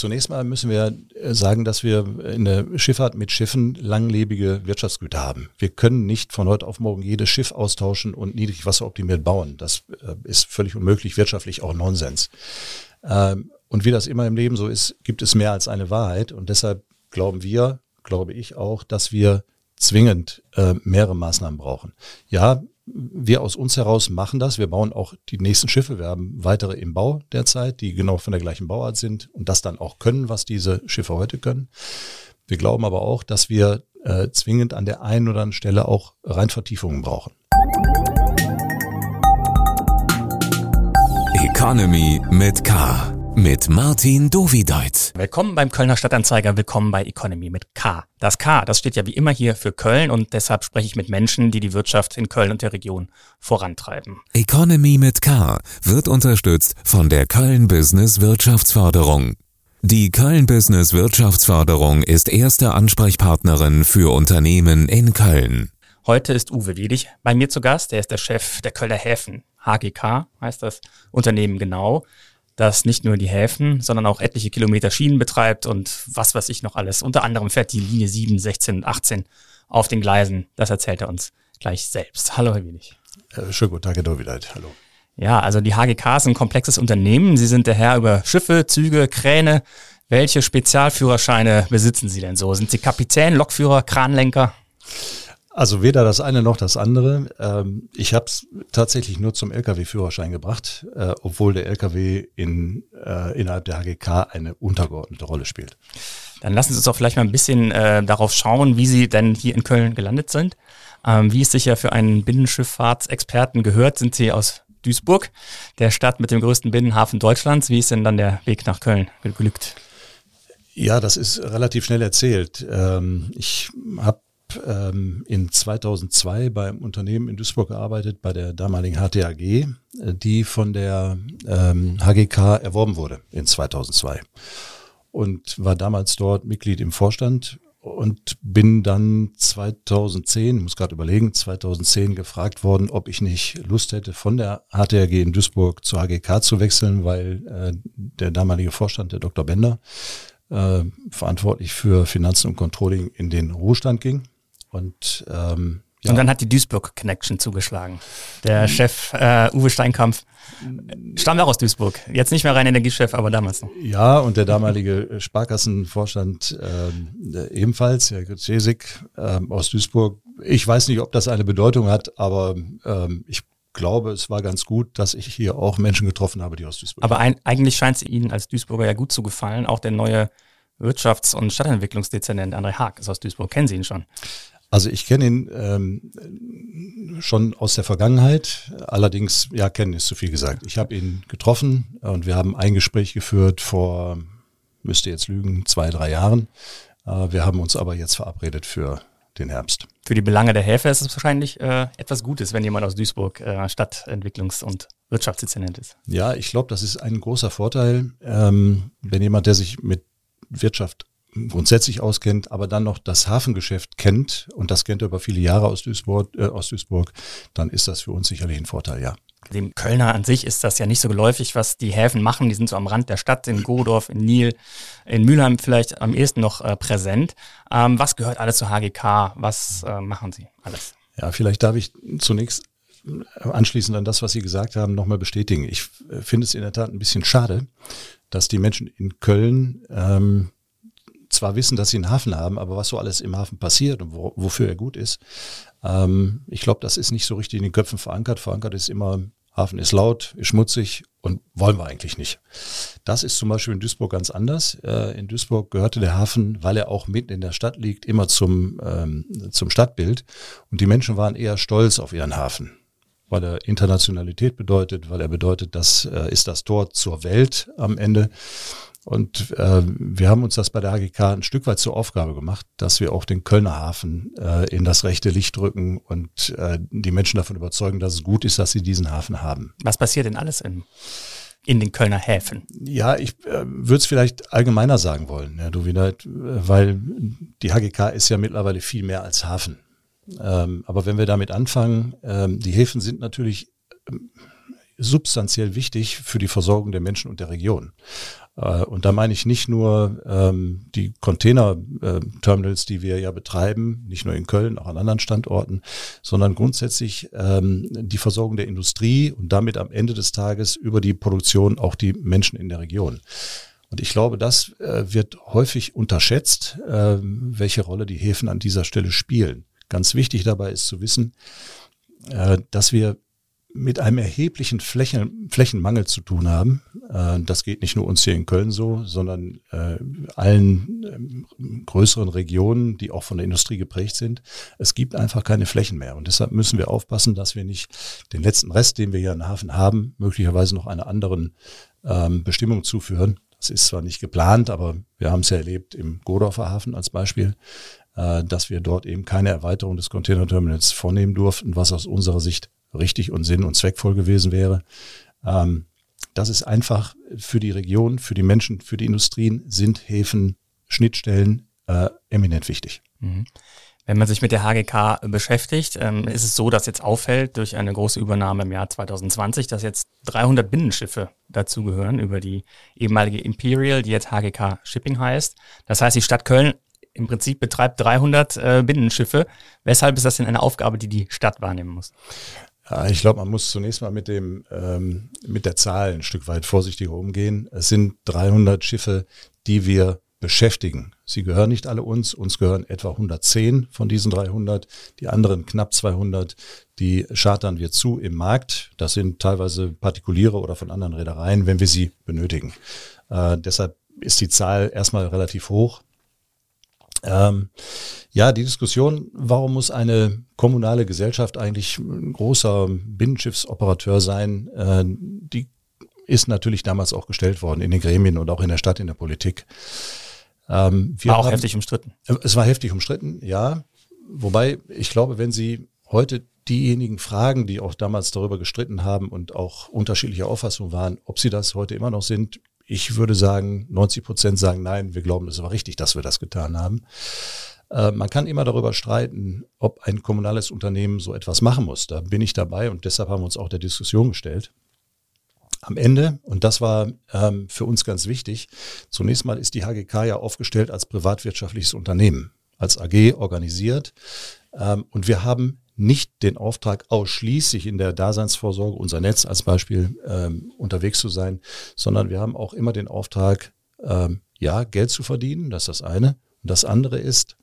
zunächst mal müssen wir äh, sagen, dass wir in der Schifffahrt mit Schiffen langlebige Wirtschaftsgüter haben. Wir können nicht von heute auf morgen jedes Schiff austauschen und niedrigwasseroptimiert bauen. Das äh, ist völlig unmöglich, wirtschaftlich auch Nonsens. Ähm, und wie das immer im Leben so ist, gibt es mehr als eine Wahrheit. Und deshalb glauben wir, glaube ich auch, dass wir zwingend äh, mehrere Maßnahmen brauchen. Ja, wir aus uns heraus machen das. Wir bauen auch die nächsten Schiffe. Wir haben weitere im Bau derzeit, die genau von der gleichen Bauart sind und das dann auch können, was diese Schiffe heute können. Wir glauben aber auch, dass wir äh, zwingend an der einen oder anderen Stelle auch Reinvertiefungen brauchen. Economy mit K mit Martin Dovideit. Willkommen beim Kölner Stadtanzeiger, willkommen bei Economy mit K. Das K, das steht ja wie immer hier für Köln und deshalb spreche ich mit Menschen, die die Wirtschaft in Köln und der Region vorantreiben. Economy mit K wird unterstützt von der Köln Business Wirtschaftsförderung. Die Köln Business Wirtschaftsförderung ist erste Ansprechpartnerin für Unternehmen in Köln. Heute ist Uwe Wedig bei mir zu Gast. Er ist der Chef der Kölner Häfen. HGK heißt das Unternehmen genau das nicht nur die Häfen, sondern auch etliche Kilometer Schienen betreibt und was weiß ich noch alles. Unter anderem fährt die Linie 7, 16 und 18 auf den Gleisen. Das erzählt er uns gleich selbst. Hallo, Herr Wenig. Äh, schönen guten Tag, Herr Dovideit. Hallo. Ja, also die HGK ist ein komplexes Unternehmen. Sie sind der Herr über Schiffe, Züge, Kräne. Welche Spezialführerscheine besitzen Sie denn so? Sind Sie Kapitän, Lokführer, Kranlenker? Also weder das eine noch das andere. Ähm, ich habe es tatsächlich nur zum Lkw-Führerschein gebracht, äh, obwohl der Lkw in, äh, innerhalb der HGK eine untergeordnete Rolle spielt. Dann lassen Sie uns doch vielleicht mal ein bisschen äh, darauf schauen, wie Sie denn hier in Köln gelandet sind. Ähm, wie es sich ja für einen Binnenschifffahrtsexperten gehört, sind Sie aus Duisburg, der Stadt mit dem größten Binnenhafen Deutschlands. Wie ist denn dann der Weg nach Köln geglückt? Ja, das ist relativ schnell erzählt. Ähm, ich habe ähm, in 2002 beim Unternehmen in Duisburg gearbeitet, bei der damaligen HTAG, äh, die von der ähm, HGK erworben wurde in 2002. Und war damals dort Mitglied im Vorstand und bin dann 2010, muss gerade überlegen, 2010 gefragt worden, ob ich nicht Lust hätte, von der HTAG in Duisburg zur HGK zu wechseln, weil äh, der damalige Vorstand, der Dr. Bender, äh, verantwortlich für Finanzen und Controlling in den Ruhestand ging. Und, ähm, ja. und dann hat die Duisburg Connection zugeschlagen. Der. Chef äh, Uwe Steinkampf stammt auch aus Duisburg. Jetzt nicht mehr rein Energiechef, aber damals noch. Ja, und der damalige Sparkassenvorstand äh, ebenfalls, Herr Grzesik äh, aus Duisburg. Ich weiß nicht, ob das eine Bedeutung hat, aber ähm, ich glaube, es war ganz gut, dass ich hier auch Menschen getroffen habe, die aus Duisburg Aber ein, eigentlich scheint es Ihnen als Duisburger ja gut zu gefallen. Auch der neue Wirtschafts- und Stadtentwicklungsdezernent André Haag ist aus Duisburg. Kennen Sie ihn schon? Also ich kenne ihn ähm, schon aus der Vergangenheit, allerdings, ja, kennen ist zu viel gesagt. Ich habe ihn getroffen und wir haben ein Gespräch geführt vor, müsste jetzt lügen, zwei, drei Jahren. Äh, wir haben uns aber jetzt verabredet für den Herbst. Für die Belange der Häfe ist es wahrscheinlich äh, etwas Gutes, wenn jemand aus Duisburg äh, Stadtentwicklungs- und Wirtschaftsdezernent ist. Ja, ich glaube, das ist ein großer Vorteil, ähm, wenn jemand, der sich mit Wirtschaft grundsätzlich auskennt, aber dann noch das Hafengeschäft kennt und das kennt er über viele Jahre aus Duisburg, äh, aus Duisburg, dann ist das für uns sicherlich ein Vorteil, ja. Dem Kölner an sich ist das ja nicht so geläufig, was die Häfen machen. Die sind so am Rand der Stadt, in Godorf, in Nil, in Mülheim vielleicht am ehesten noch äh, präsent. Ähm, was gehört alles zu HGK? Was äh, machen Sie alles? Ja, vielleicht darf ich zunächst äh, anschließend an das, was Sie gesagt haben, nochmal bestätigen. Ich äh, finde es in der Tat ein bisschen schade, dass die Menschen in Köln ähm, zwar wissen, dass sie einen Hafen haben, aber was so alles im Hafen passiert und wo, wofür er gut ist, ähm, ich glaube, das ist nicht so richtig in den Köpfen verankert. Verankert ist immer, Hafen ist laut, ist schmutzig und wollen wir eigentlich nicht. Das ist zum Beispiel in Duisburg ganz anders. Äh, in Duisburg gehörte der Hafen, weil er auch mitten in der Stadt liegt, immer zum, ähm, zum Stadtbild. Und die Menschen waren eher stolz auf ihren Hafen weil er Internationalität bedeutet, weil er bedeutet, das äh, ist das Tor zur Welt am Ende. Und äh, wir haben uns das bei der HGK ein Stück weit zur Aufgabe gemacht, dass wir auch den Kölner Hafen äh, in das rechte Licht rücken und äh, die Menschen davon überzeugen, dass es gut ist, dass sie diesen Hafen haben. Was passiert denn alles in, in den Kölner Häfen? Ja, ich äh, würde es vielleicht allgemeiner sagen wollen, ja, du wieder, weil die HGK ist ja mittlerweile viel mehr als Hafen. Ähm, aber wenn wir damit anfangen, ähm, die Häfen sind natürlich ähm, substanziell wichtig für die Versorgung der Menschen und der Region. Äh, und da meine ich nicht nur ähm, die Container-Terminals, die wir ja betreiben, nicht nur in Köln, auch an anderen Standorten, sondern grundsätzlich ähm, die Versorgung der Industrie und damit am Ende des Tages über die Produktion auch die Menschen in der Region. Und ich glaube, das äh, wird häufig unterschätzt, äh, welche Rolle die Häfen an dieser Stelle spielen. Ganz wichtig dabei ist zu wissen, äh, dass wir mit einem erheblichen Flächen, Flächenmangel zu tun haben. Äh, das geht nicht nur uns hier in Köln so, sondern äh, allen äh, größeren Regionen, die auch von der Industrie geprägt sind. Es gibt einfach keine Flächen mehr. Und deshalb müssen wir aufpassen, dass wir nicht den letzten Rest, den wir hier im Hafen haben, möglicherweise noch einer anderen ähm, Bestimmung zuführen. Das ist zwar nicht geplant, aber wir haben es ja erlebt im Godorfer Hafen als Beispiel, dass wir dort eben keine Erweiterung des Containerterminals vornehmen durften, was aus unserer Sicht richtig und sinn- und zweckvoll gewesen wäre. Ähm, das ist einfach für die Region, für die Menschen, für die Industrien sind Häfen, Schnittstellen äh, eminent wichtig. Mhm. Wenn man sich mit der HGK beschäftigt, ähm, ist es so, dass jetzt auffällt durch eine große Übernahme im Jahr 2020, dass jetzt 300 Binnenschiffe dazugehören über die ehemalige Imperial, die jetzt HGK Shipping heißt. Das heißt, die Stadt Köln im Prinzip betreibt 300 äh, Binnenschiffe. Weshalb ist das denn eine Aufgabe, die die Stadt wahrnehmen muss? Ja, ich glaube, man muss zunächst mal mit dem ähm, mit der Zahl ein Stück weit vorsichtiger umgehen. Es sind 300 Schiffe, die wir beschäftigen. Sie gehören nicht alle uns. Uns gehören etwa 110 von diesen 300. Die anderen knapp 200, die chartern wir zu im Markt. Das sind teilweise Partikuliere oder von anderen Reedereien, wenn wir sie benötigen. Äh, deshalb ist die Zahl erstmal relativ hoch. Ähm, ja, die Diskussion, warum muss eine kommunale Gesellschaft eigentlich ein großer Binnenschiffsoperateur sein, äh, die ist natürlich damals auch gestellt worden in den Gremien und auch in der Stadt, in der Politik. Ähm, war auch haben, heftig umstritten. Äh, es war heftig umstritten, ja. Wobei, ich glaube, wenn Sie heute diejenigen fragen, die auch damals darüber gestritten haben und auch unterschiedlicher Auffassung waren, ob sie das heute immer noch sind, ich würde sagen, 90 Prozent sagen nein, wir glauben, es war richtig, dass wir das getan haben. Äh, man kann immer darüber streiten, ob ein kommunales Unternehmen so etwas machen muss. Da bin ich dabei und deshalb haben wir uns auch der Diskussion gestellt. Am Ende, und das war ähm, für uns ganz wichtig, zunächst mal ist die HGK ja aufgestellt als privatwirtschaftliches Unternehmen, als AG organisiert. Ähm, und wir haben nicht den Auftrag ausschließlich in der Daseinsvorsorge, unser Netz als Beispiel, ähm, unterwegs zu sein, sondern wir haben auch immer den Auftrag, ähm, ja, Geld zu verdienen, das ist das eine. Und das andere ist,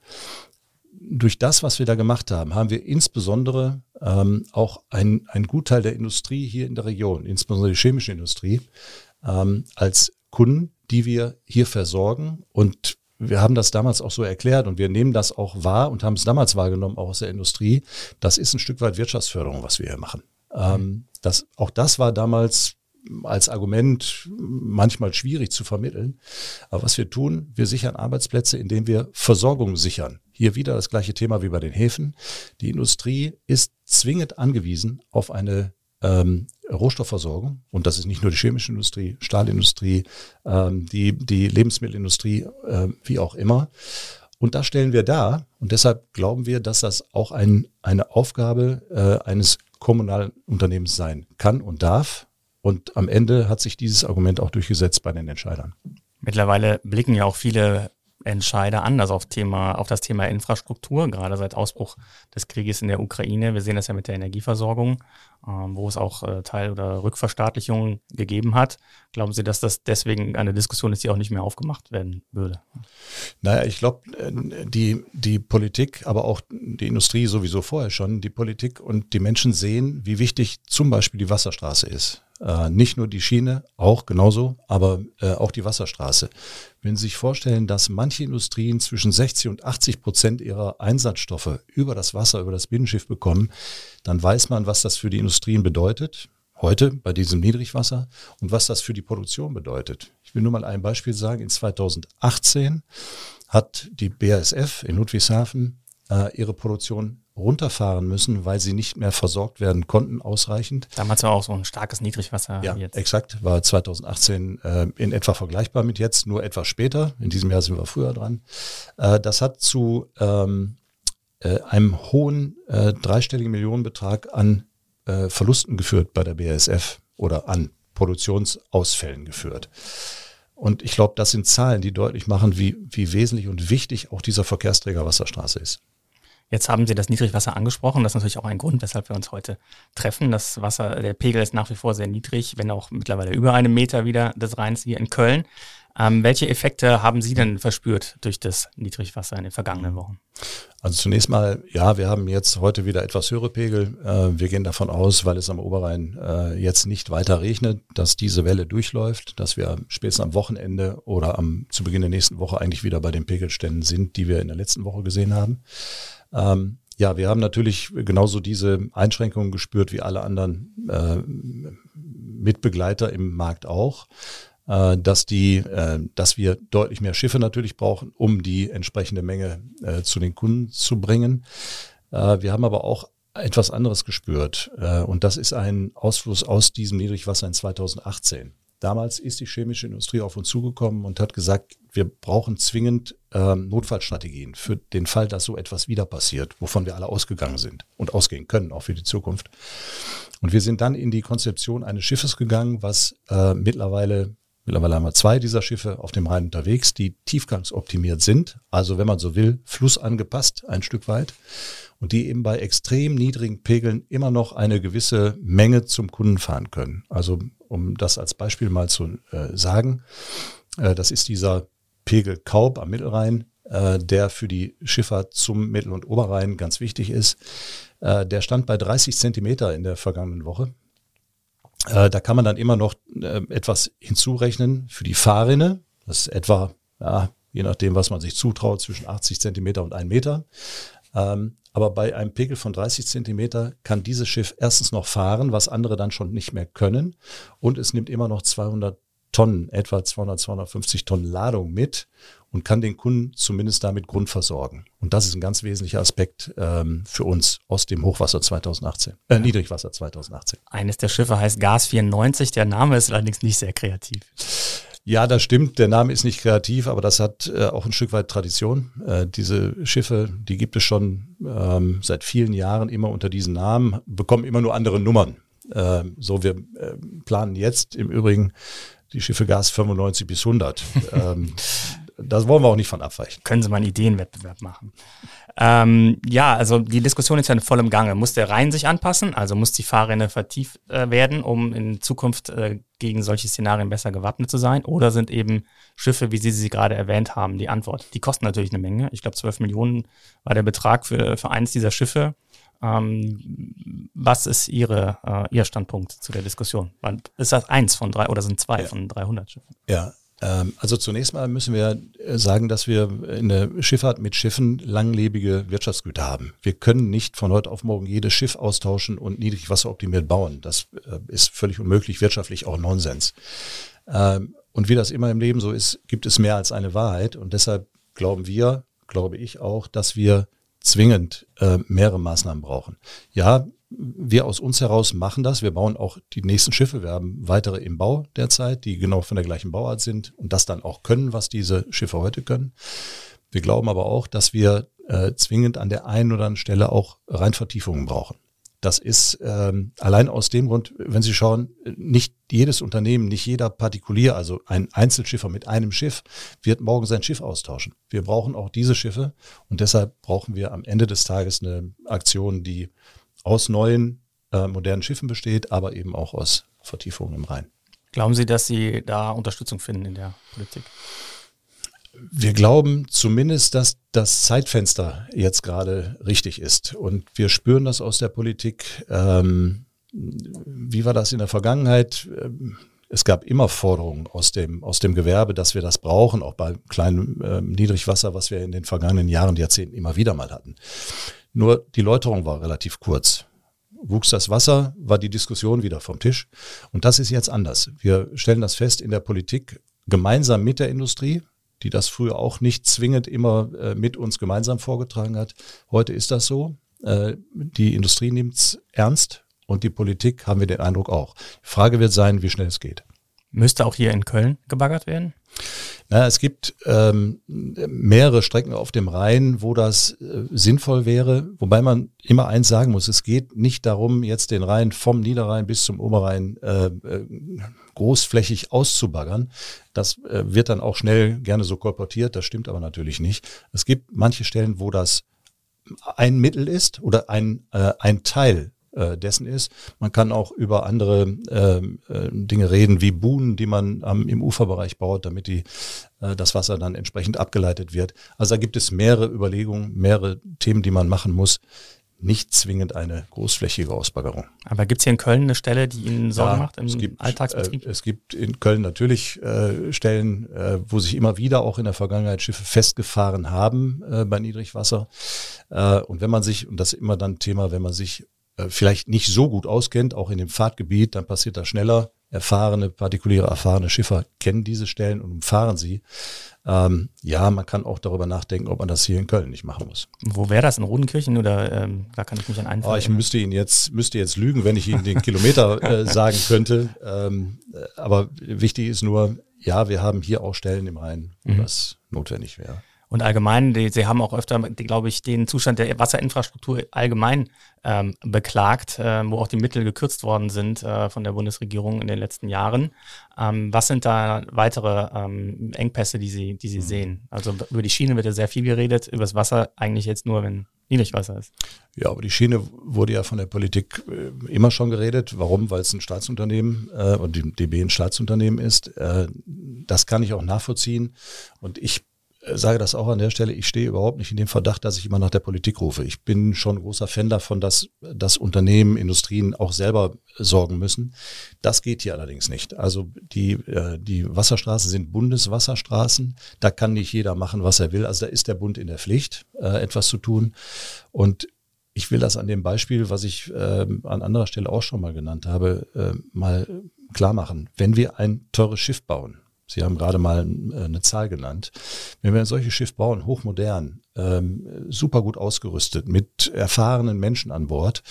durch das, was wir da gemacht haben, haben wir insbesondere ähm, auch ein, ein Gutteil der Industrie hier in der Region, insbesondere die chemische Industrie, ähm, als Kunden, die wir hier versorgen und wir haben das damals auch so erklärt und wir nehmen das auch wahr und haben es damals wahrgenommen, auch aus der Industrie. Das ist ein Stück weit Wirtschaftsförderung, was wir hier machen. Ähm, das, auch das war damals als Argument manchmal schwierig zu vermitteln. Aber was wir tun, wir sichern Arbeitsplätze, indem wir Versorgung sichern. Hier wieder das gleiche Thema wie bei den Häfen. Die Industrie ist zwingend angewiesen auf eine ähm, Rohstoffversorgung. Und das ist nicht nur die chemische Industrie, Stahlindustrie, ähm, die, die Lebensmittelindustrie, äh, wie auch immer. Und das stellen wir dar. Und deshalb glauben wir, dass das auch ein, eine Aufgabe äh, eines kommunalen Unternehmens sein kann und darf. Und am Ende hat sich dieses Argument auch durchgesetzt bei den Entscheidern. Mittlerweile blicken ja auch viele Entscheider anders auf, Thema, auf das Thema Infrastruktur, gerade seit Ausbruch des Krieges in der Ukraine. Wir sehen das ja mit der Energieversorgung, ähm, wo es auch äh, Teil- oder Rückverstaatlichungen gegeben hat. Glauben Sie, dass das deswegen eine Diskussion ist, die auch nicht mehr aufgemacht werden würde? Naja, ich glaube, äh, die, die Politik, aber auch die Industrie sowieso vorher schon, die Politik und die Menschen sehen, wie wichtig zum Beispiel die Wasserstraße ist. Äh, nicht nur die Schiene, auch genauso, aber äh, auch die Wasserstraße. Wenn Sie sich vorstellen, dass manche Industrien zwischen 60 und 80 Prozent ihrer Einsatzstoffe über das Wasser, über das Binnenschiff bekommen, dann weiß man, was das für die Industrien bedeutet, heute bei diesem Niedrigwasser, und was das für die Produktion bedeutet. Ich will nur mal ein Beispiel sagen. In 2018 hat die BASF in Ludwigshafen äh, ihre Produktion runterfahren müssen, weil sie nicht mehr versorgt werden konnten ausreichend. Damals war auch so ein starkes Niedrigwasser. Ja, jetzt. exakt. War 2018 äh, in etwa vergleichbar mit jetzt, nur etwas später. In diesem Jahr sind wir früher dran. Äh, das hat zu ähm, äh, einem hohen äh, dreistelligen Millionenbetrag an äh, Verlusten geführt bei der BASF oder an Produktionsausfällen geführt. Und ich glaube, das sind Zahlen, die deutlich machen, wie, wie wesentlich und wichtig auch dieser Verkehrsträger Wasserstraße ist. Jetzt haben Sie das Niedrigwasser angesprochen. Das ist natürlich auch ein Grund, weshalb wir uns heute treffen. Das Wasser, der Pegel ist nach wie vor sehr niedrig, wenn auch mittlerweile über einem Meter wieder des Rheins hier in Köln. Ähm, welche Effekte haben Sie denn verspürt durch das Niedrigwasser in den vergangenen Wochen? Also zunächst mal, ja, wir haben jetzt heute wieder etwas höhere Pegel. Äh, wir gehen davon aus, weil es am Oberrhein äh, jetzt nicht weiter regnet, dass diese Welle durchläuft, dass wir spätestens am Wochenende oder am, zu Beginn der nächsten Woche eigentlich wieder bei den Pegelständen sind, die wir in der letzten Woche gesehen haben. Ähm, ja, wir haben natürlich genauso diese Einschränkungen gespürt wie alle anderen äh, Mitbegleiter im Markt auch äh, dass die, äh, dass wir deutlich mehr Schiffe natürlich brauchen, um die entsprechende Menge äh, zu den Kunden zu bringen. Äh, wir haben aber auch etwas anderes gespürt äh, und das ist ein Ausfluss aus diesem Niedrigwasser in 2018. Damals ist die chemische Industrie auf uns zugekommen und hat gesagt, wir brauchen zwingend ähm, Notfallstrategien für den Fall, dass so etwas wieder passiert, wovon wir alle ausgegangen sind und ausgehen können, auch für die Zukunft. Und wir sind dann in die Konzeption eines Schiffes gegangen, was äh, mittlerweile Mittlerweile haben wir zwei dieser Schiffe auf dem Rhein unterwegs, die tiefgangsoptimiert sind, also wenn man so will, flussangepasst ein Stück weit und die eben bei extrem niedrigen Pegeln immer noch eine gewisse Menge zum Kunden fahren können. Also um das als Beispiel mal zu äh, sagen, äh, das ist dieser Pegel Kaub am Mittelrhein, äh, der für die Schifffahrt zum Mittel- und Oberrhein ganz wichtig ist. Äh, der stand bei 30 Zentimeter in der vergangenen Woche. Äh, da kann man dann immer noch äh, etwas hinzurechnen für die Fahrrinne. Das ist etwa, ja, je nachdem, was man sich zutraut, zwischen 80 Zentimeter und 1 Meter. Ähm, aber bei einem Pegel von 30 Zentimeter kann dieses Schiff erstens noch fahren, was andere dann schon nicht mehr können. Und es nimmt immer noch 200 Tonnen, etwa 200, 250 Tonnen Ladung mit und kann den Kunden zumindest damit grundversorgen. Und das ist ein ganz wesentlicher Aspekt ähm, für uns aus dem Hochwasser 2018, äh, Niedrigwasser 2018. Eines der Schiffe heißt Gas 94, der Name ist allerdings nicht sehr kreativ. Ja, das stimmt. Der Name ist nicht kreativ, aber das hat äh, auch ein Stück weit Tradition. Äh, diese Schiffe, die gibt es schon ähm, seit vielen Jahren immer unter diesen Namen, bekommen immer nur andere Nummern. Ähm, so, wir äh, planen jetzt im Übrigen die Schiffe Gas 95 bis 100. ähm, das wollen wir auch nicht von abweichen. Können Sie mal einen Ideenwettbewerb machen. Ähm, ja, also die Diskussion ist ja in vollem Gange. Muss der Rhein sich anpassen? Also muss die Fahrrinne vertieft äh, werden, um in Zukunft äh, gegen solche Szenarien besser gewappnet zu sein? Oder sind eben Schiffe, wie Sie sie gerade erwähnt haben, die Antwort? Die kosten natürlich eine Menge. Ich glaube, 12 Millionen war der Betrag für, für eins dieser Schiffe. Ähm, was ist Ihre, äh, Ihr Standpunkt zu der Diskussion? Ist das eins von drei oder sind zwei ja. von 300 Schiffen? Ja, ähm, also zunächst mal müssen wir äh, sagen, dass wir in der Schifffahrt mit Schiffen langlebige Wirtschaftsgüter haben. Wir können nicht von heute auf morgen jedes Schiff austauschen und niedrigwasseroptimiert bauen. Das äh, ist völlig unmöglich, wirtschaftlich auch Nonsens. Ähm, und wie das immer im Leben so ist, gibt es mehr als eine Wahrheit. Und deshalb glauben wir, glaube ich auch, dass wir zwingend äh, mehrere Maßnahmen brauchen. Ja, wir aus uns heraus machen das. Wir bauen auch die nächsten Schiffe. Wir haben weitere im Bau derzeit, die genau von der gleichen Bauart sind und das dann auch können, was diese Schiffe heute können. Wir glauben aber auch, dass wir äh, zwingend an der einen oder anderen Stelle auch Reinvertiefungen brauchen. Das ist ähm, allein aus dem Grund, wenn Sie schauen, nicht jedes Unternehmen, nicht jeder Partikulier, also ein Einzelschiffer mit einem Schiff, wird morgen sein Schiff austauschen. Wir brauchen auch diese Schiffe und deshalb brauchen wir am Ende des Tages eine Aktion, die aus neuen, äh, modernen Schiffen besteht, aber eben auch aus Vertiefungen im Rhein. Glauben Sie, dass Sie da Unterstützung finden in der Politik? Wir glauben zumindest, dass das Zeitfenster jetzt gerade richtig ist. Und wir spüren das aus der Politik. Ähm, wie war das in der Vergangenheit? Ähm, es gab immer Forderungen aus dem, aus dem Gewerbe, dass wir das brauchen, auch bei kleinem äh, Niedrigwasser, was wir in den vergangenen Jahren, Jahrzehnten immer wieder mal hatten. Nur die Läuterung war relativ kurz. Wuchs das Wasser, war die Diskussion wieder vom Tisch. Und das ist jetzt anders. Wir stellen das fest in der Politik gemeinsam mit der Industrie, die das früher auch nicht zwingend immer äh, mit uns gemeinsam vorgetragen hat. Heute ist das so. Äh, die Industrie nimmt es ernst und die Politik haben wir den Eindruck auch. Die Frage wird sein, wie schnell es geht. Müsste auch hier in Köln gebaggert werden? Na, es gibt ähm, mehrere Strecken auf dem Rhein, wo das äh, sinnvoll wäre, wobei man immer eins sagen muss, es geht nicht darum, jetzt den Rhein vom Niederrhein bis zum Oberrhein äh, äh, großflächig auszubaggern. Das äh, wird dann auch schnell gerne so kolportiert, das stimmt aber natürlich nicht. Es gibt manche Stellen, wo das ein Mittel ist oder ein, äh, ein Teil äh, dessen ist. Man kann auch über andere ähm, äh, Dinge reden, wie Buhnen, die man ähm, im Uferbereich baut, damit die, äh, das Wasser dann entsprechend abgeleitet wird. Also da gibt es mehrere Überlegungen, mehrere Themen, die man machen muss nicht zwingend eine großflächige Ausbaggerung. Aber gibt es hier in Köln eine Stelle, die Ihnen Sorgen ja, macht im es gibt, Alltagsbetrieb? Äh, es gibt in Köln natürlich äh, Stellen, äh, wo sich immer wieder auch in der Vergangenheit Schiffe festgefahren haben äh, bei Niedrigwasser. Äh, und wenn man sich, und das ist immer dann ein Thema, wenn man sich äh, vielleicht nicht so gut auskennt, auch in dem Fahrtgebiet, dann passiert das schneller. Erfahrene, partikuläre, erfahrene Schiffer kennen diese Stellen und umfahren sie. Ähm, ja, man kann auch darüber nachdenken, ob man das hier in Köln nicht machen muss. Wo wäre das? In Rodenkirchen oder ähm, da kann ich mich an einen oh, Ich müsste Ihnen jetzt, müsste jetzt lügen, wenn ich Ihnen den Kilometer äh, sagen könnte. Ähm, äh, aber wichtig ist nur, ja, wir haben hier auch Stellen im Rhein, wo mhm. das notwendig wäre. Und allgemein, die, sie haben auch öfter, glaube ich, den Zustand der Wasserinfrastruktur allgemein ähm, beklagt, äh, wo auch die Mittel gekürzt worden sind äh, von der Bundesregierung in den letzten Jahren. Ähm, was sind da weitere ähm, Engpässe, die Sie, die Sie mhm. sehen? Also über die Schiene wird ja sehr viel geredet, über das Wasser eigentlich jetzt nur, wenn Niedrigwasser ist. Ja, aber die Schiene wurde ja von der Politik äh, immer schon geredet. Warum? Weil es ein Staatsunternehmen äh, und die DB ein Staatsunternehmen ist. Äh, das kann ich auch nachvollziehen. Und ich sage das auch an der Stelle, ich stehe überhaupt nicht in dem Verdacht, dass ich immer nach der Politik rufe. Ich bin schon großer Fan davon, dass, dass Unternehmen, Industrien auch selber sorgen müssen. Das geht hier allerdings nicht. Also die, äh, die Wasserstraßen sind Bundeswasserstraßen. Da kann nicht jeder machen, was er will. Also da ist der Bund in der Pflicht, äh, etwas zu tun. Und ich will das an dem Beispiel, was ich äh, an anderer Stelle auch schon mal genannt habe, äh, mal klar machen. Wenn wir ein teures Schiff bauen, Sie haben gerade mal äh, eine Zahl genannt. Wenn wir ein solches Schiff bauen, hochmodern, ähm, super gut ausgerüstet, mit erfahrenen Menschen an Bord,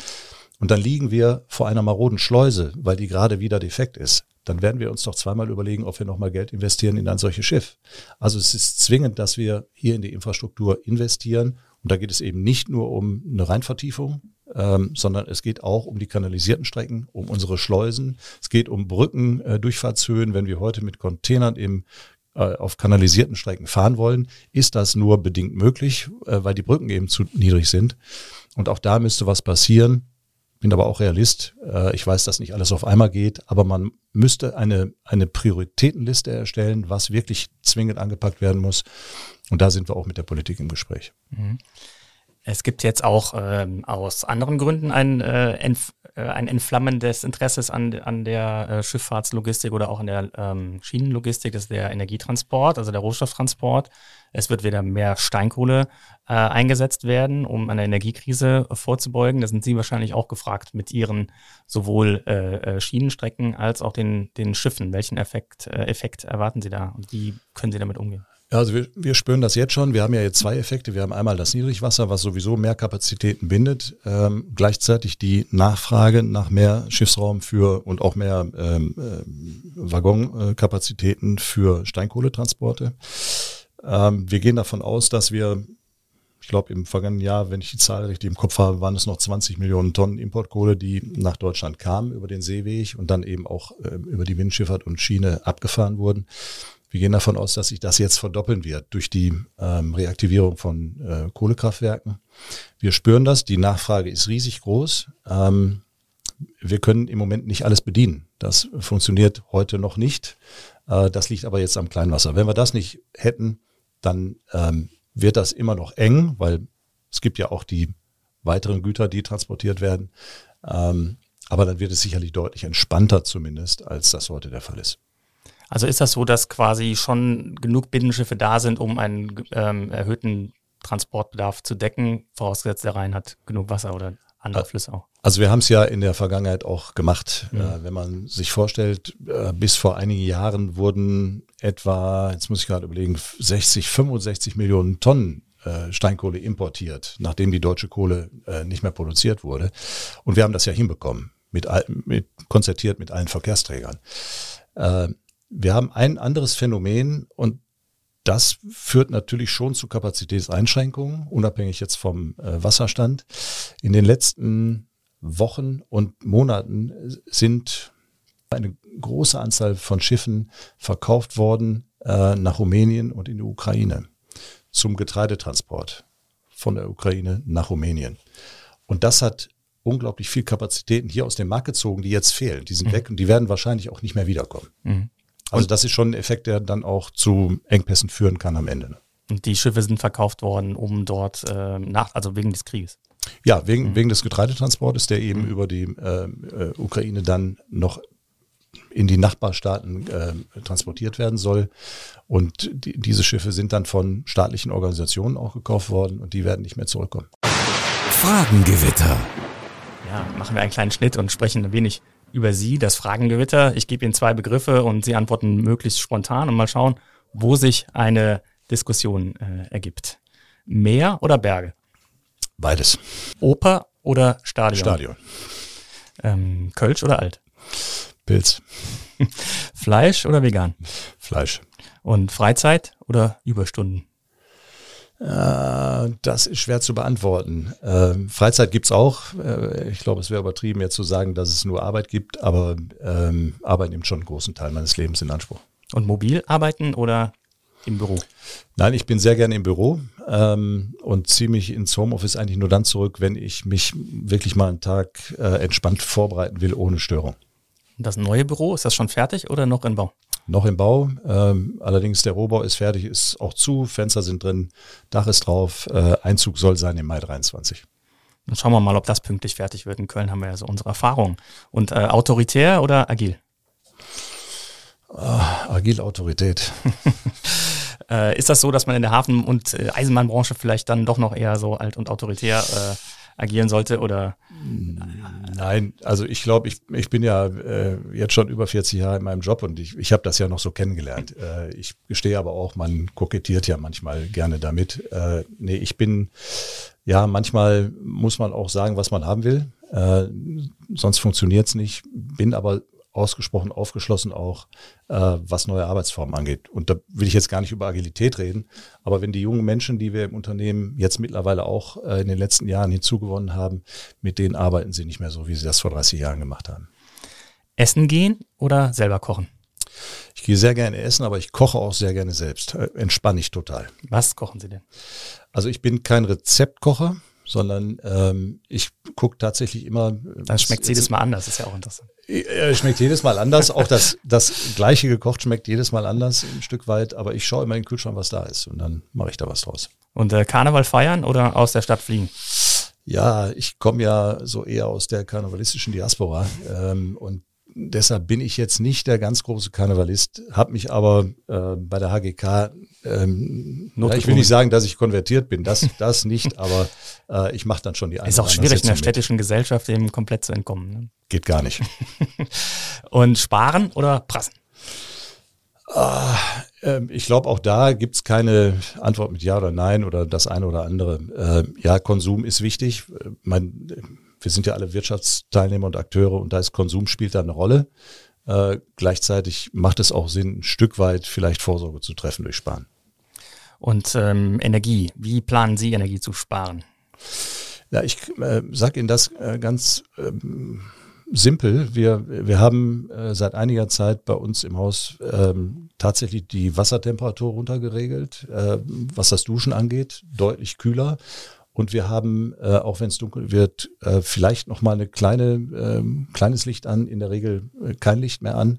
und dann liegen wir vor einer maroden Schleuse, weil die gerade wieder defekt ist, dann werden wir uns doch zweimal überlegen, ob wir nochmal Geld investieren in ein solches Schiff. Also es ist zwingend, dass wir hier in die Infrastruktur investieren. Und da geht es eben nicht nur um eine Reinvertiefung, ähm, sondern es geht auch um die kanalisierten Strecken, um unsere Schleusen. Es geht um Brücken, äh. Wenn wir heute mit Containern im äh, auf kanalisierten Strecken fahren wollen, ist das nur bedingt möglich, äh, weil die Brücken eben zu niedrig sind. Und auch da müsste was passieren. Bin aber auch Realist. Äh, ich weiß, dass nicht alles auf einmal geht, aber man müsste eine, eine Prioritätenliste erstellen, was wirklich zwingend angepackt werden muss. Und da sind wir auch mit der Politik im Gespräch. Mhm. Es gibt jetzt auch ähm, aus anderen Gründen ein, äh, Entf äh, ein Entflammen des Interesses an, an der äh, Schifffahrtslogistik oder auch an der ähm, Schienenlogistik, das ist der Energietransport, also der Rohstofftransport. Es wird wieder mehr Steinkohle äh, eingesetzt werden, um einer Energiekrise vorzubeugen. Da sind Sie wahrscheinlich auch gefragt mit Ihren sowohl äh, äh Schienenstrecken als auch den, den Schiffen. Welchen Effekt, Effekt erwarten Sie da und wie können Sie damit umgehen? Also wir, wir spüren das jetzt schon. Wir haben ja jetzt zwei Effekte. Wir haben einmal das Niedrigwasser, was sowieso mehr Kapazitäten bindet. Ähm, gleichzeitig die Nachfrage nach mehr Schiffsraum für und auch mehr ähm, äh, Waggonkapazitäten für Steinkohletransporte. Ähm, wir gehen davon aus, dass wir, ich glaube im vergangenen Jahr, wenn ich die Zahl richtig im Kopf habe, waren es noch 20 Millionen Tonnen Importkohle, die nach Deutschland kamen über den Seeweg und dann eben auch äh, über die Windschifffahrt und Schiene abgefahren wurden. Wir gehen davon aus, dass sich das jetzt verdoppeln wird durch die ähm, Reaktivierung von äh, Kohlekraftwerken. Wir spüren das, die Nachfrage ist riesig groß. Ähm, wir können im Moment nicht alles bedienen. Das funktioniert heute noch nicht. Äh, das liegt aber jetzt am Kleinwasser. Wenn wir das nicht hätten, dann ähm, wird das immer noch eng, weil es gibt ja auch die weiteren Güter, die transportiert werden. Ähm, aber dann wird es sicherlich deutlich entspannter zumindest, als das heute der Fall ist. Also ist das so, dass quasi schon genug Binnenschiffe da sind, um einen ähm, erhöhten Transportbedarf zu decken, vorausgesetzt der Rhein hat genug Wasser oder andere Flüsse auch? Also wir haben es ja in der Vergangenheit auch gemacht. Mhm. Äh, wenn man sich vorstellt, äh, bis vor einigen Jahren wurden etwa, jetzt muss ich gerade überlegen, 60, 65 Millionen Tonnen äh, Steinkohle importiert, nachdem die deutsche Kohle äh, nicht mehr produziert wurde. Und wir haben das ja hinbekommen, mit, mit konzertiert mit allen Verkehrsträgern. Äh, wir haben ein anderes Phänomen und das führt natürlich schon zu Kapazitätseinschränkungen, unabhängig jetzt vom äh, Wasserstand. In den letzten Wochen und Monaten sind eine große Anzahl von Schiffen verkauft worden äh, nach Rumänien und in die Ukraine zum Getreidetransport von der Ukraine nach Rumänien. Und das hat unglaublich viel Kapazitäten hier aus dem Markt gezogen, die jetzt fehlen. Die sind mhm. weg und die werden wahrscheinlich auch nicht mehr wiederkommen. Mhm. Also das ist schon ein Effekt, der dann auch zu Engpässen führen kann am Ende. Und die Schiffe sind verkauft worden, um dort äh, nach, also wegen des Krieges. Ja, wegen, mhm. wegen des Getreidetransportes, der eben mhm. über die äh, äh, Ukraine dann noch in die Nachbarstaaten äh, transportiert werden soll. Und die, diese Schiffe sind dann von staatlichen Organisationen auch gekauft worden und die werden nicht mehr zurückkommen. Fragengewitter. Ja, machen wir einen kleinen Schnitt und sprechen ein wenig über Sie, das Fragengewitter. Ich gebe Ihnen zwei Begriffe und Sie antworten möglichst spontan und mal schauen, wo sich eine Diskussion äh, ergibt. Meer oder Berge? Beides. Oper oder Stadion? Stadion. Ähm, Kölsch oder Alt? Pilz. Fleisch oder vegan? Fleisch. Und Freizeit oder Überstunden? Äh, das ist schwer zu beantworten. Ähm, Freizeit gibt's auch. Äh, ich glaube, es wäre übertrieben, jetzt zu sagen, dass es nur Arbeit gibt, aber ähm, Arbeit nimmt schon einen großen Teil meines Lebens in Anspruch. Und mobil arbeiten oder im Büro? Nein, ich bin sehr gerne im Büro ähm, und ziehe mich ins Homeoffice eigentlich nur dann zurück, wenn ich mich wirklich mal einen Tag äh, entspannt vorbereiten will, ohne Störung. Das neue Büro, ist das schon fertig oder noch in Bau? noch im Bau. Ähm, allerdings der Rohbau ist fertig, ist auch zu, Fenster sind drin, Dach ist drauf. Äh, Einzug soll sein im Mai 23. Dann schauen wir mal, ob das pünktlich fertig wird. In Köln haben wir ja so unsere Erfahrung. Und äh, autoritär oder agil? Ah, agil Autorität. äh, ist das so, dass man in der Hafen- und äh, Eisenbahnbranche vielleicht dann doch noch eher so alt und autoritär äh, agieren sollte oder? Nein, also ich glaube, ich, ich bin ja äh, jetzt schon über 40 Jahre in meinem Job und ich, ich habe das ja noch so kennengelernt. Äh, ich gestehe aber auch, man kokettiert ja manchmal gerne damit. Äh, nee, ich bin, ja, manchmal muss man auch sagen, was man haben will. Äh, sonst funktioniert's nicht. Bin aber ausgesprochen aufgeschlossen auch, äh, was neue Arbeitsformen angeht. Und da will ich jetzt gar nicht über Agilität reden, aber wenn die jungen Menschen, die wir im Unternehmen jetzt mittlerweile auch äh, in den letzten Jahren hinzugewonnen haben, mit denen arbeiten sie nicht mehr so, wie sie das vor 30 Jahren gemacht haben. Essen gehen oder selber kochen? Ich gehe sehr gerne essen, aber ich koche auch sehr gerne selbst. Äh, entspanne ich total. Was kochen Sie denn? Also ich bin kein Rezeptkocher sondern ähm, ich gucke tatsächlich immer. Das schmeckt jedes Mal anders, ist ja auch interessant. Äh, schmeckt jedes Mal anders. auch das, das gleiche gekocht schmeckt jedes Mal anders, ein Stück weit, aber ich schaue immer in den Kühlschrank, was da ist und dann mache ich da was draus. Und äh, Karneval feiern oder aus der Stadt fliegen? Ja, ich komme ja so eher aus der karnevalistischen Diaspora ähm, und deshalb bin ich jetzt nicht der ganz große Karnevalist, habe mich aber äh, bei der HGK, ähm, ja, ich will nicht sagen, dass ich konvertiert bin, das, das nicht, aber äh, ich mache dann schon die eine Ist auch schwierig, in der städtischen mit. Gesellschaft dem komplett zu entkommen. Ne? Geht gar nicht. Und sparen oder prassen? Ah, äh, ich glaube, auch da gibt's keine Antwort mit Ja oder Nein oder das eine oder andere. Äh, ja, Konsum ist wichtig. Mein, wir sind ja alle Wirtschaftsteilnehmer und Akteure und da ist Konsum spielt da eine Rolle. Äh, gleichzeitig macht es auch Sinn, ein Stück weit vielleicht Vorsorge zu treffen durch Sparen. Und ähm, Energie, wie planen Sie Energie zu sparen? Ja, ich äh, sage Ihnen das äh, ganz ähm, simpel. Wir, wir haben äh, seit einiger Zeit bei uns im Haus ähm, tatsächlich die Wassertemperatur runtergeregelt, äh, was das Duschen angeht, deutlich kühler. Und wir haben, äh, auch wenn es dunkel wird, äh, vielleicht noch mal eine kleine, äh, kleines Licht an, in der Regel äh, kein Licht mehr an.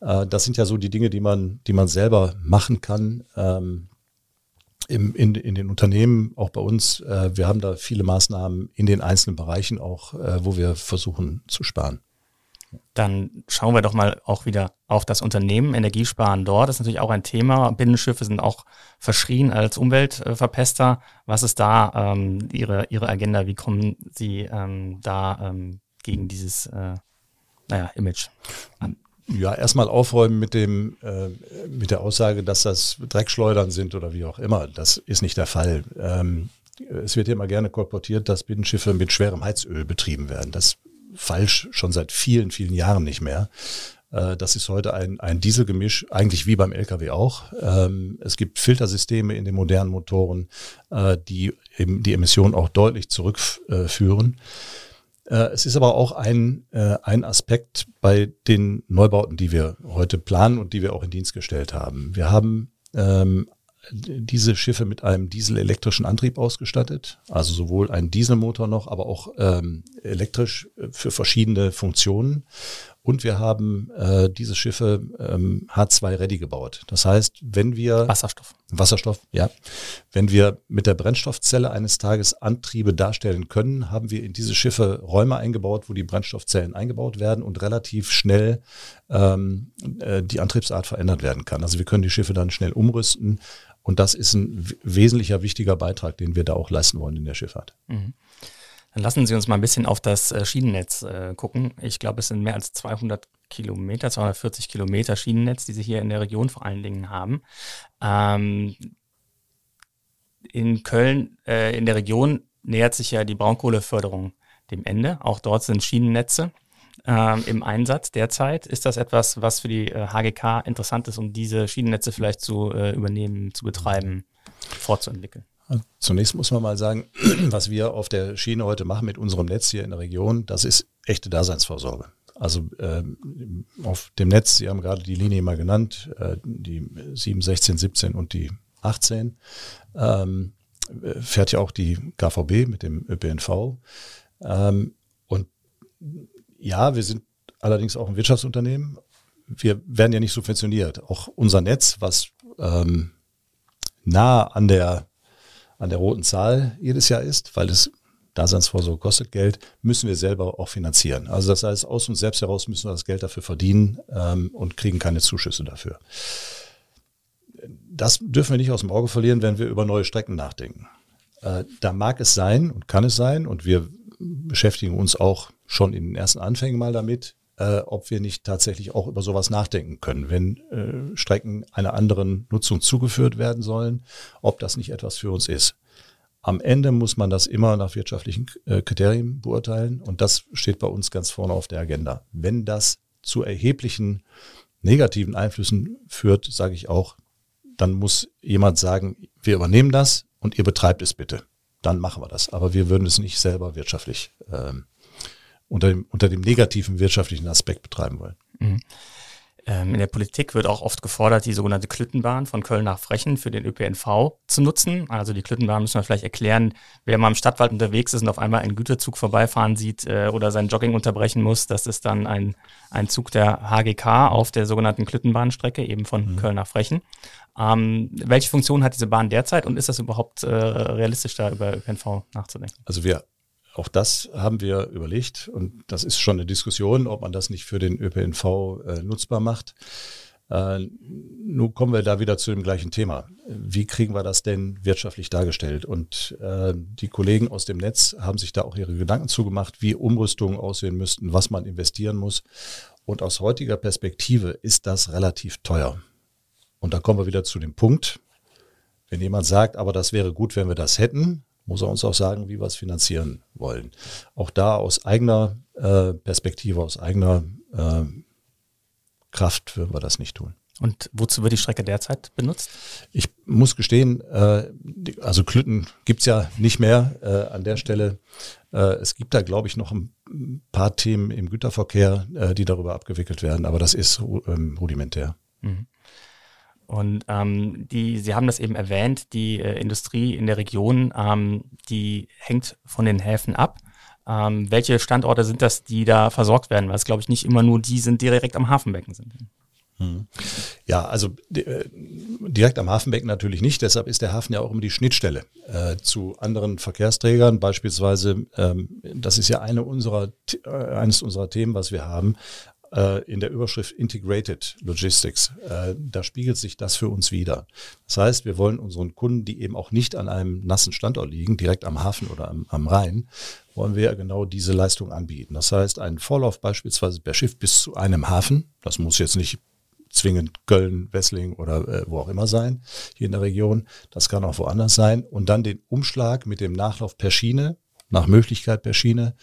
Äh, das sind ja so die Dinge, die man, die man selber machen kann. Ähm, im, in, in den Unternehmen, auch bei uns, äh, wir haben da viele Maßnahmen in den einzelnen Bereichen auch, wo wir versuchen zu sparen. Dann schauen wir doch mal auch wieder auf das Unternehmen Energiesparen dort. Ist natürlich auch ein Thema. Binnenschiffe sind auch verschrien als Umweltverpester. Was ist da ähm, Ihre, Ihre Agenda? Wie kommen Sie ähm, da ähm, gegen dieses äh, naja, Image an? Ja, erstmal aufräumen mit dem, äh, mit der Aussage, dass das Dreckschleudern sind oder wie auch immer. Das ist nicht der Fall. Ähm, es wird ja immer gerne kolportiert, dass Binnenschiffe mit schwerem Heizöl betrieben werden. Das falsch schon seit vielen, vielen Jahren nicht mehr. Äh, das ist heute ein, ein Dieselgemisch, eigentlich wie beim Lkw auch. Ähm, es gibt Filtersysteme in den modernen Motoren, äh, die die Emissionen auch deutlich zurückführen. Äh, es ist aber auch ein, ein Aspekt bei den Neubauten, die wir heute planen und die wir auch in Dienst gestellt haben. Wir haben ähm, diese Schiffe mit einem dieselelektrischen Antrieb ausgestattet, also sowohl ein Dieselmotor noch, aber auch ähm, elektrisch für verschiedene Funktionen. Und wir haben äh, diese Schiffe ähm, H2-ready gebaut. Das heißt, wenn wir Wasserstoff. Wasserstoff, ja. Wenn wir mit der Brennstoffzelle eines Tages Antriebe darstellen können, haben wir in diese Schiffe Räume eingebaut, wo die Brennstoffzellen eingebaut werden und relativ schnell ähm, äh, die Antriebsart verändert werden kann. Also wir können die Schiffe dann schnell umrüsten. Und das ist ein wesentlicher, wichtiger Beitrag, den wir da auch leisten wollen in der Schifffahrt. Mhm. Dann lassen Sie uns mal ein bisschen auf das äh, Schienennetz äh, gucken. Ich glaube, es sind mehr als 200 Kilometer, 240 Kilometer Schienennetz, die Sie hier in der Region vor allen Dingen haben. Ähm, in Köln, äh, in der Region, nähert sich ja die Braunkohleförderung dem Ende. Auch dort sind Schienennetze ähm, im Einsatz derzeit. Ist das etwas, was für die äh, HGK interessant ist, um diese Schienennetze vielleicht zu äh, übernehmen, zu betreiben, fortzuentwickeln? Zunächst muss man mal sagen, was wir auf der Schiene heute machen mit unserem Netz hier in der Region, das ist echte Daseinsvorsorge. Also ähm, auf dem Netz, Sie haben gerade die Linie mal genannt, äh, die 7, 16, 17 und die 18, ähm, fährt ja auch die KVB mit dem ÖPNV. Ähm, und ja, wir sind allerdings auch ein Wirtschaftsunternehmen. Wir werden ja nicht subventioniert. Auch unser Netz, was ähm, nah an der an der roten Zahl jedes Jahr ist, weil es Daseinsvorsorge kostet Geld, müssen wir selber auch finanzieren. Also das heißt, aus uns selbst heraus müssen wir das Geld dafür verdienen ähm, und kriegen keine Zuschüsse dafür. Das dürfen wir nicht aus dem Auge verlieren, wenn wir über neue Strecken nachdenken. Äh, da mag es sein und kann es sein, und wir beschäftigen uns auch schon in den ersten Anfängen mal damit, äh, ob wir nicht tatsächlich auch über sowas nachdenken können, wenn äh, Strecken einer anderen Nutzung zugeführt werden sollen, ob das nicht etwas für uns ist. Am Ende muss man das immer nach wirtschaftlichen äh, Kriterien beurteilen und das steht bei uns ganz vorne auf der Agenda. Wenn das zu erheblichen negativen Einflüssen führt, sage ich auch, dann muss jemand sagen, wir übernehmen das und ihr betreibt es bitte. Dann machen wir das. Aber wir würden es nicht selber wirtschaftlich ähm, unter dem, unter dem negativen wirtschaftlichen Aspekt betreiben wollen. Mhm. Ähm, in der Politik wird auch oft gefordert, die sogenannte Klüttenbahn von Köln nach Frechen für den ÖPNV zu nutzen. Also die Klüttenbahn müssen wir vielleicht erklären, wer mal im Stadtwald unterwegs ist und auf einmal einen Güterzug vorbeifahren sieht äh, oder sein Jogging unterbrechen muss, das ist dann ein, ein Zug der HGK auf der sogenannten Klüttenbahnstrecke, eben von mhm. Köln nach Frechen. Ähm, welche Funktion hat diese Bahn derzeit und ist das überhaupt äh, realistisch, da über ÖPNV nachzudenken? Also wir auch das haben wir überlegt und das ist schon eine Diskussion, ob man das nicht für den ÖPNV äh, nutzbar macht. Äh, nun kommen wir da wieder zu dem gleichen Thema. Wie kriegen wir das denn wirtschaftlich dargestellt? Und äh, die Kollegen aus dem Netz haben sich da auch ihre Gedanken zugemacht, wie Umrüstungen aussehen müssten, was man investieren muss. Und aus heutiger Perspektive ist das relativ teuer. Und da kommen wir wieder zu dem Punkt, wenn jemand sagt, aber das wäre gut, wenn wir das hätten, muss er uns auch sagen, wie wir es finanzieren wollen. Auch da aus eigener äh, Perspektive, aus eigener äh, Kraft würden wir das nicht tun. Und wozu wird die Strecke derzeit benutzt? Ich muss gestehen, äh, also Klütten gibt's ja nicht mehr äh, an der Stelle. Äh, es gibt da, glaube ich, noch ein paar Themen im Güterverkehr, die darüber abgewickelt werden, aber das ist ähm, rudimentär. Mhm. Und ähm, die, Sie haben das eben erwähnt, die äh, Industrie in der Region, ähm, die hängt von den Häfen ab. Ähm, welche Standorte sind das, die da versorgt werden? Weil es, glaube ich, nicht immer nur die sind, die direkt am Hafenbecken sind. Hm. Ja, also äh, direkt am Hafenbecken natürlich nicht. Deshalb ist der Hafen ja auch immer die Schnittstelle äh, zu anderen Verkehrsträgern. Beispielsweise, ähm, das ist ja eine unserer, äh, eines unserer Themen, was wir haben, in der Überschrift Integrated Logistics. Äh, da spiegelt sich das für uns wieder. Das heißt, wir wollen unseren Kunden, die eben auch nicht an einem nassen Standort liegen, direkt am Hafen oder am, am Rhein, wollen wir genau diese Leistung anbieten. Das heißt, ein Vorlauf beispielsweise per Schiff bis zu einem Hafen, das muss jetzt nicht zwingend Köln, Wessling oder äh, wo auch immer sein, hier in der Region. Das kann auch woanders sein. Und dann den Umschlag mit dem Nachlauf per Schiene, nach Möglichkeit per Schiene,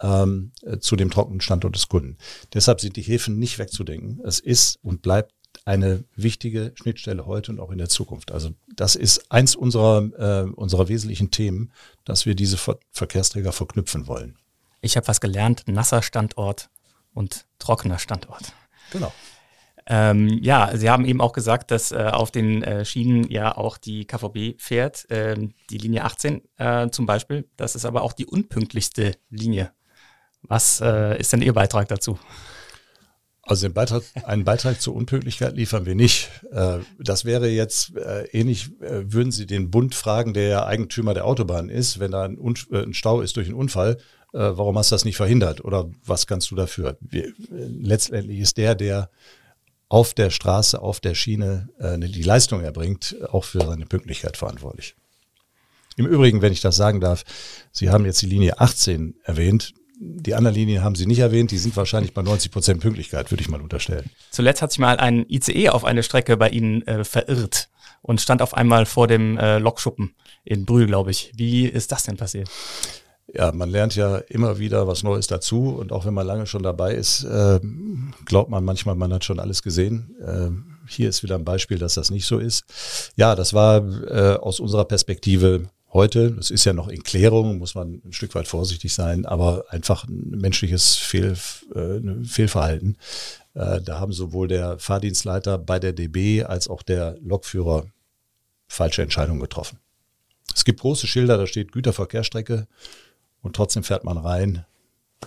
ähm, äh, zu dem trockenen Standort des Kunden. Deshalb sind die Häfen nicht wegzudenken. Es ist und bleibt eine wichtige Schnittstelle heute und auch in der Zukunft. Also das ist eins unserer, äh, unserer wesentlichen Themen, dass wir diese Ver Verkehrsträger verknüpfen wollen. Ich habe was gelernt, nasser Standort und trockener Standort. Genau. Ähm, ja, Sie haben eben auch gesagt, dass äh, auf den äh, Schienen ja auch die KVB fährt, ähm, die Linie 18 äh, zum Beispiel. Das ist aber auch die unpünktlichste Linie. Was äh, ist denn Ihr Beitrag dazu? Also den Beitrag, einen Beitrag zur Unpünktlichkeit liefern wir nicht. Äh, das wäre jetzt äh, ähnlich, würden Sie den Bund fragen, der ja Eigentümer der Autobahn ist, wenn da ein, Stau ist durch einen Unfall, warum hast du das nicht verhindert oder was kannst du dafür? Letztendlich ist der, der auf der Straße, auf der Schiene äh, die Leistung erbringt, auch für seine Pünktlichkeit verantwortlich. Im Übrigen, wenn ich das sagen darf, Sie haben jetzt die Linie 18 erwähnt. Die anderen Linien haben Sie nicht erwähnt, die sind wahrscheinlich bei 90 Prozent Pünktlichkeit, würde ich mal unterstellen. Zuletzt hat sich mal ein ICE auf eine Strecke bei Ihnen äh, verirrt und stand auf einmal vor dem äh, Lokschuppen in Brühl, glaube ich. Wie ist das denn passiert? ja, man lernt ja immer wieder was Neues dazu und auch wenn man lange schon dabei ist, äh, glaubt man manchmal, man hat schon alles gesehen. Äh, hier ist wieder ein Beispiel, dass das nicht so ist. Ja, das war äh, aus unserer Perspektive heute, das ist ja noch in Klärung, muss man ein Stück weit vorsichtig sein, aber einfach ein menschliches Fehl, äh, Fehlverhalten. Äh, da haben sowohl der Fahrdienstleiter bei der DB als auch der Lokführer falsche Entscheidungen getroffen. Es gibt große Schilder, da steht Güterverkehrsstrecke und trotzdem fährt man rein.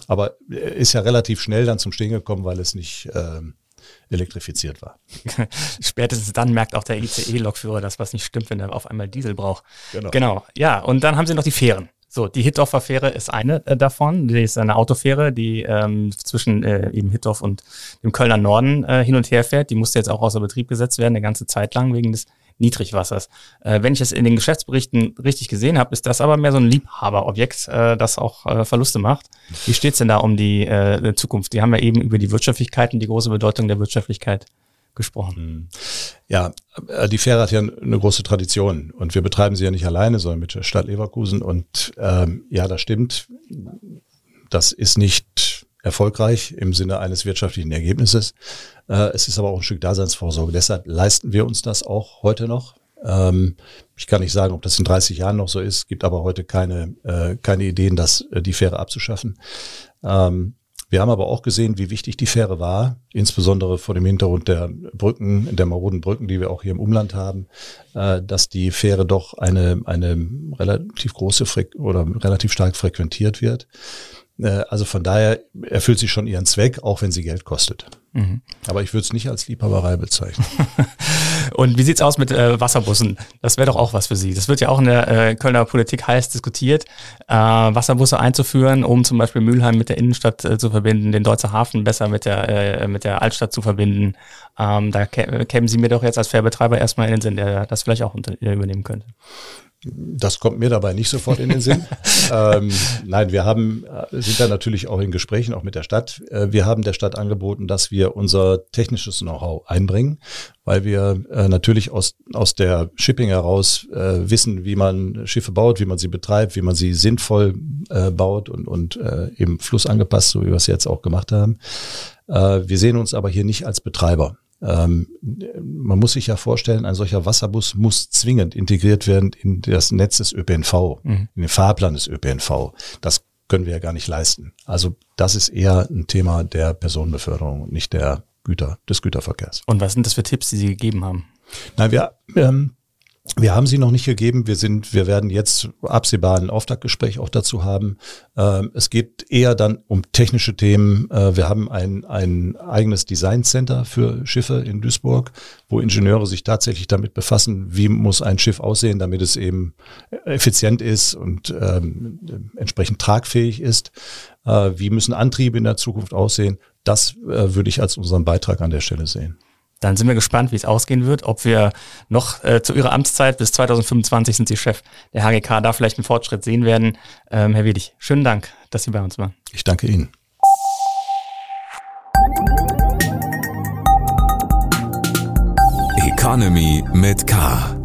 Aber ist ja relativ schnell dann zum Stehen gekommen, weil es nicht ähm, elektrifiziert war. Spätestens dann merkt auch der ICE-Lokführer, dass was nicht stimmt, wenn er auf einmal Diesel braucht. Genau. genau. Ja, und dann haben sie noch die Fähren. So, die Hittorfer Fähre ist eine äh, davon. Die ist eine Autofähre, die ähm, zwischen äh, eben Hittorf und dem Kölner Norden äh, hin und her fährt. Die musste jetzt auch außer Betrieb gesetzt werden, eine ganze Zeit lang wegen des Niedrigwassers. Äh, wenn ich es in den Geschäftsberichten richtig gesehen habe, ist das aber mehr so ein Liebhaberobjekt, äh, das auch äh, Verluste macht. Wie steht es denn da um die äh, Zukunft? Die haben ja eben über die Wirtschaftlichkeit und die große Bedeutung der Wirtschaftlichkeit gesprochen. Hm. Ja, äh, die Fähre hat ja eine große Tradition und wir betreiben sie ja nicht alleine, sondern mit der Stadt Leverkusen. Und ähm, ja, das stimmt. Das ist nicht erfolgreich im Sinne eines wirtschaftlichen Ergebnisses. Äh, es ist aber auch ein Stück Daseinsvorsorge. Deshalb leisten wir uns das auch heute noch. Ähm, ich kann nicht sagen, ob das in 30 Jahren noch so ist, gibt aber heute keine, äh, keine Ideen, das, äh, die Fähre abzuschaffen. Ähm, wir haben aber auch gesehen, wie wichtig die Fähre war, insbesondere vor dem Hintergrund der Brücken, der maroden Brücken, die wir auch hier im Umland haben, äh, dass die Fähre doch eine, eine relativ große Fre oder relativ stark frequentiert wird. Äh, also von daher erfüllt sie schon ihren Zweck, auch wenn sie Geld kostet. Mhm. Aber ich würde es nicht als Liebhaberei bezeichnen. Und wie sieht's aus mit äh, Wasserbussen? Das wäre doch auch was für Sie. Das wird ja auch in der äh, Kölner Politik heiß diskutiert, äh, Wasserbusse einzuführen, um zum Beispiel Mülheim mit der Innenstadt äh, zu verbinden, den Deutzer Hafen besser mit der, äh, mit der Altstadt zu verbinden. Ähm, da kämen Sie mir doch jetzt als Fährbetreiber erstmal in den Sinn, der das vielleicht auch unter, übernehmen könnte. Das kommt mir dabei nicht sofort in den Sinn. ähm, nein, wir haben, äh, sind da natürlich auch in Gesprächen, auch mit der Stadt. Äh, wir haben der Stadt angeboten, dass wir unser technisches Know-how einbringen, weil wir äh, natürlich aus, aus der Shipping heraus äh, wissen, wie man Schiffe baut, wie man sie betreibt, wie man sie sinnvoll äh, baut und, und äh, eben flussangepasst, so wie wir es jetzt auch gemacht haben. Wir sehen uns aber hier nicht als Betreiber. Ähm, man muss sich ja vorstellen, ein solcher Wasserbus muss zwingend integriert werden in das Netz des ÖPNV, mhm. in den Fahrplan des ÖPNV. Das können wir ja gar nicht leisten. Also das ist eher ein Thema der Personenbeförderung und nicht der Güter, des Güterverkehrs. Und was sind das für Tipps, die Sie gegeben haben? Na, wir, ähm, wir haben sie noch nicht gegeben. Wir sind, wir werden jetzt absehbar ein Auftaktgespräch auch dazu haben. Ähm, es geht eher dann um technische Themen. Äh, wir haben ein, ein eigenes Design Center für Schiffe in Duisburg, wo Ingenieure sich tatsächlich damit befassen, wie muss ein Schiff aussehen, damit es eben effizient ist und ähm, entsprechend tragfähig ist. Äh, wie müssen Antriebe in der Zukunft aussehen? Das äh, würde ich als unseren Beitrag an der Stelle sehen. Dann sind wir gespannt, wie es ausgehen wird, ob wir noch äh, zu Ihrer Amtszeit bis 2025 sind Sie Chef der HGK, da vielleicht einen Fortschritt sehen werden. Ähm, Herr Wedig, schönen Dank, dass Sie bei uns waren. Ich danke Ihnen. Economy mit K.